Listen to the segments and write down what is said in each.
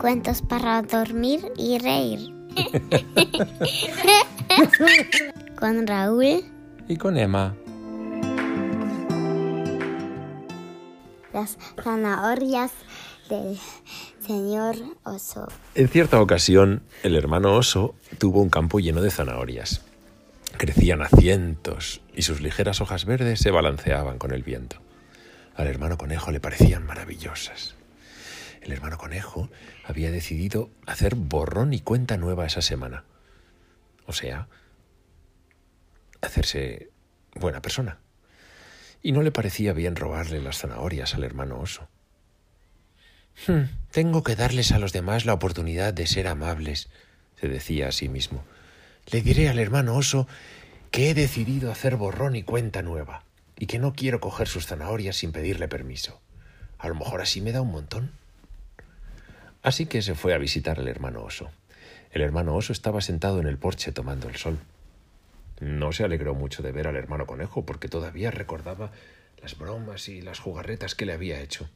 Cuentos para dormir y reír. con Raúl. Y con Emma. Las zanahorias del señor oso. En cierta ocasión, el hermano oso tuvo un campo lleno de zanahorias. Crecían a cientos y sus ligeras hojas verdes se balanceaban con el viento. Al hermano conejo le parecían maravillosas. El hermano conejo había decidido hacer borrón y cuenta nueva esa semana. O sea, hacerse buena persona. Y no le parecía bien robarle las zanahorias al hermano oso. Hmm, tengo que darles a los demás la oportunidad de ser amables, se decía a sí mismo. Le diré al hermano oso que he decidido hacer borrón y cuenta nueva, y que no quiero coger sus zanahorias sin pedirle permiso. A lo mejor así me da un montón. Así que se fue a visitar al hermano oso. El hermano oso estaba sentado en el porche tomando el sol. No se alegró mucho de ver al hermano conejo porque todavía recordaba las bromas y las jugarretas que le había hecho.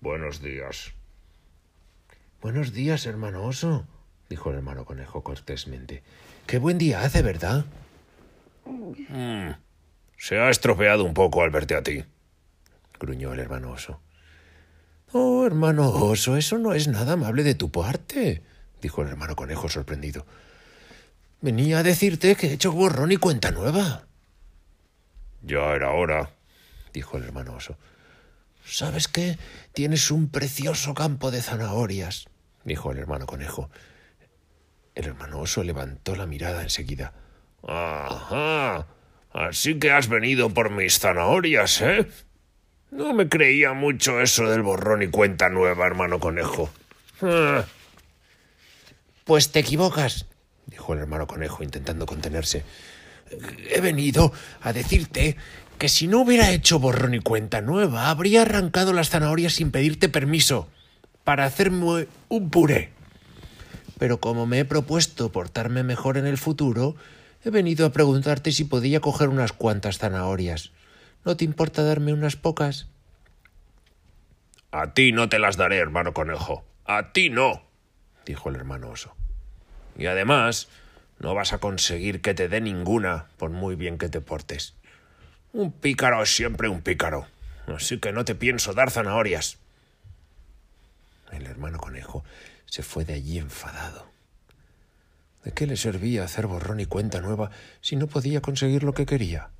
Buenos días. Buenos días, hermano oso, dijo el hermano conejo cortésmente. Qué buen día hace, ¿verdad? Mm, se ha estropeado un poco al verte a ti, gruñó el hermano oso. Oh, hermano oso, eso no es nada amable de tu parte, dijo el hermano conejo sorprendido. Venía a decirte que he hecho borrón y cuenta nueva. Ya era hora, dijo el hermano oso. ¿Sabes qué? Tienes un precioso campo de zanahorias, dijo el hermano conejo. El hermano oso levantó la mirada enseguida. Ajá. Así que has venido por mis zanahorias, ¿eh? No me creía mucho eso del borrón y cuenta nueva, hermano conejo. Ah. Pues te equivocas, dijo el hermano conejo intentando contenerse. He venido a decirte que si no hubiera hecho borrón y cuenta nueva, habría arrancado las zanahorias sin pedirte permiso para hacerme un puré. Pero como me he propuesto portarme mejor en el futuro, he venido a preguntarte si podía coger unas cuantas zanahorias. ¿No te importa darme unas pocas? A ti no te las daré, hermano conejo. A ti no, dijo el hermano oso. Y además, no vas a conseguir que te dé ninguna, por muy bien que te portes. Un pícaro es siempre un pícaro, así que no te pienso dar zanahorias. El hermano conejo se fue de allí enfadado. ¿De qué le servía hacer borrón y cuenta nueva si no podía conseguir lo que quería?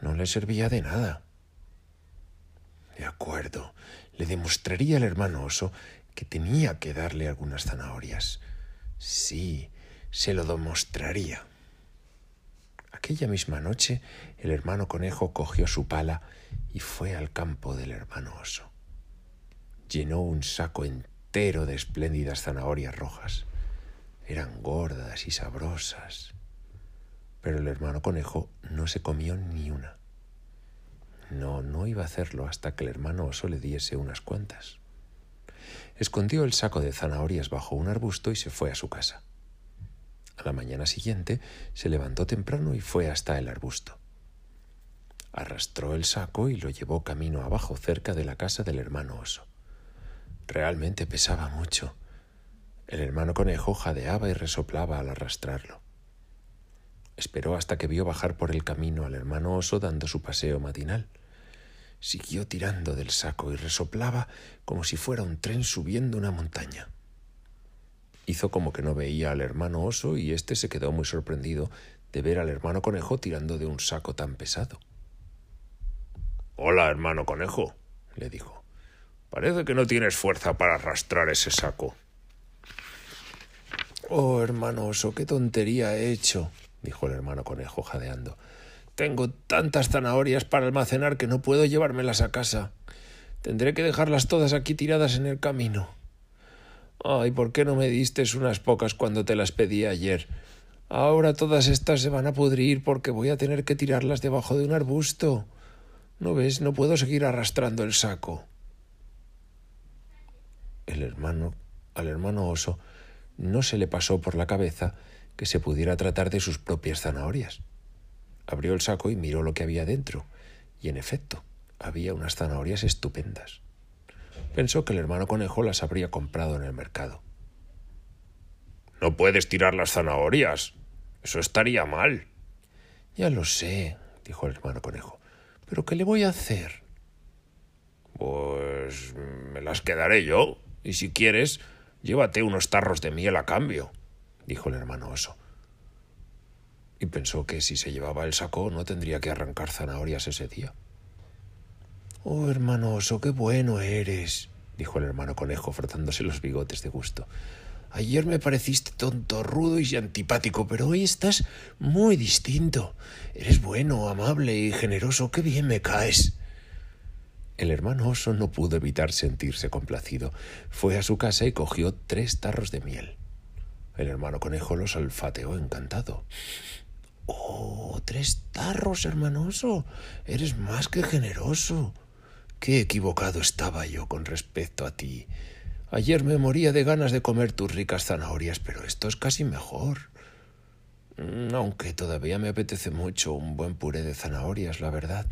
No le servía de nada. De acuerdo, le demostraría al hermano oso que tenía que darle algunas zanahorias. Sí, se lo demostraría. Aquella misma noche el hermano conejo cogió su pala y fue al campo del hermano oso. Llenó un saco entero de espléndidas zanahorias rojas. Eran gordas y sabrosas pero el hermano conejo no se comió ni una. No, no iba a hacerlo hasta que el hermano oso le diese unas cuantas. Escondió el saco de zanahorias bajo un arbusto y se fue a su casa. A la mañana siguiente se levantó temprano y fue hasta el arbusto. Arrastró el saco y lo llevó camino abajo cerca de la casa del hermano oso. Realmente pesaba mucho. El hermano conejo jadeaba y resoplaba al arrastrarlo. Esperó hasta que vio bajar por el camino al hermano oso dando su paseo matinal. Siguió tirando del saco y resoplaba como si fuera un tren subiendo una montaña. Hizo como que no veía al hermano oso y éste se quedó muy sorprendido de ver al hermano conejo tirando de un saco tan pesado. Hola, hermano conejo, le dijo. Parece que no tienes fuerza para arrastrar ese saco. Oh, hermano oso, qué tontería he hecho, dijo el hermano conejo jadeando. Tengo tantas zanahorias para almacenar que no puedo llevármelas a casa. Tendré que dejarlas todas aquí tiradas en el camino. Ay, ¿por qué no me diste unas pocas cuando te las pedí ayer? Ahora todas estas se van a pudrir porque voy a tener que tirarlas debajo de un arbusto. ¿No ves? No puedo seguir arrastrando el saco. El hermano, al hermano oso, no se le pasó por la cabeza que se pudiera tratar de sus propias zanahorias. Abrió el saco y miró lo que había dentro, y en efecto, había unas zanahorias estupendas. Pensó que el hermano conejo las habría comprado en el mercado. No puedes tirar las zanahorias. Eso estaría mal. Ya lo sé, dijo el hermano conejo. ¿Pero qué le voy a hacer? Pues me las quedaré yo. Y si quieres, llévate unos tarros de miel a cambio, dijo el hermano oso. Y pensó que si se llevaba el saco no tendría que arrancar zanahorias ese día. Oh, hermano oso, qué bueno eres, dijo el hermano conejo frotándose los bigotes de gusto. Ayer me pareciste tonto, rudo y antipático, pero hoy estás muy distinto. Eres bueno, amable y generoso. Qué bien me caes. El hermano oso no pudo evitar sentirse complacido. Fue a su casa y cogió tres tarros de miel. El hermano conejo los olfateó encantado. Oh, tres tarros, hermanoso. Eres más que generoso. Qué equivocado estaba yo con respecto a ti. Ayer me moría de ganas de comer tus ricas zanahorias, pero esto es casi mejor. Mm, aunque todavía me apetece mucho un buen puré de zanahorias, la verdad.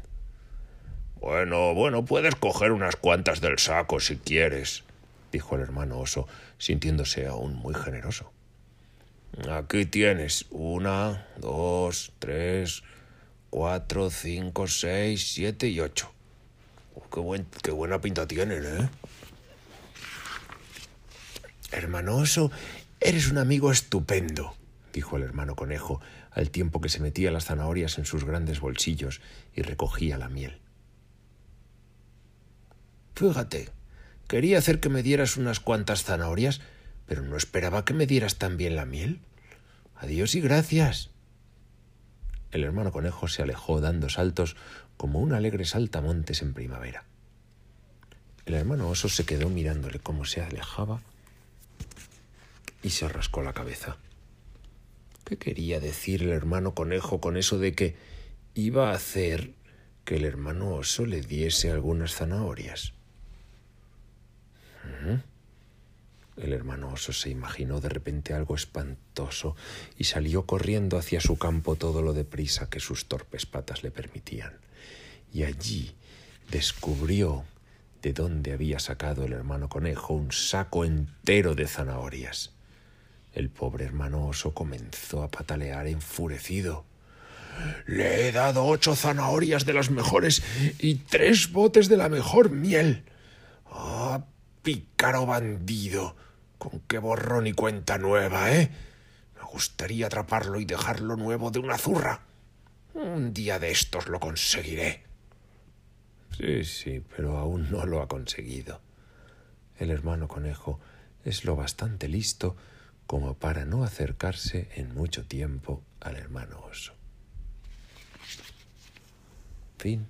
Bueno, bueno, puedes coger unas cuantas del saco si quieres, dijo el hermano oso, sintiéndose aún muy generoso. Aquí tienes una, dos, tres, cuatro, cinco, seis, siete y ocho. Oh, qué, buen, qué buena pinta tienen, ¿eh? Hermanoso, eres un amigo estupendo, dijo el hermano conejo, al tiempo que se metía las zanahorias en sus grandes bolsillos y recogía la miel. Fíjate, quería hacer que me dieras unas cuantas zanahorias, pero no esperaba que me dieras también la miel. Adiós y gracias. El hermano conejo se alejó dando saltos como un alegre saltamontes en primavera. El hermano oso se quedó mirándole cómo se alejaba y se rascó la cabeza. ¿Qué quería decir el hermano conejo con eso de que iba a hacer que el hermano oso le diese algunas zanahorias? El hermano oso se imaginó de repente algo espantoso y salió corriendo hacia su campo todo lo deprisa que sus torpes patas le permitían. Y allí descubrió de dónde había sacado el hermano conejo un saco entero de zanahorias. El pobre hermano oso comenzó a patalear enfurecido. Le he dado ocho zanahorias de las mejores y tres botes de la mejor miel. ¡Ah, pícaro bandido! Con qué borrón y cuenta nueva, ¿eh? Me gustaría atraparlo y dejarlo nuevo de una zurra. Un día de estos lo conseguiré. Sí, sí, pero aún no lo ha conseguido. El hermano conejo es lo bastante listo como para no acercarse en mucho tiempo al hermano oso. Fin.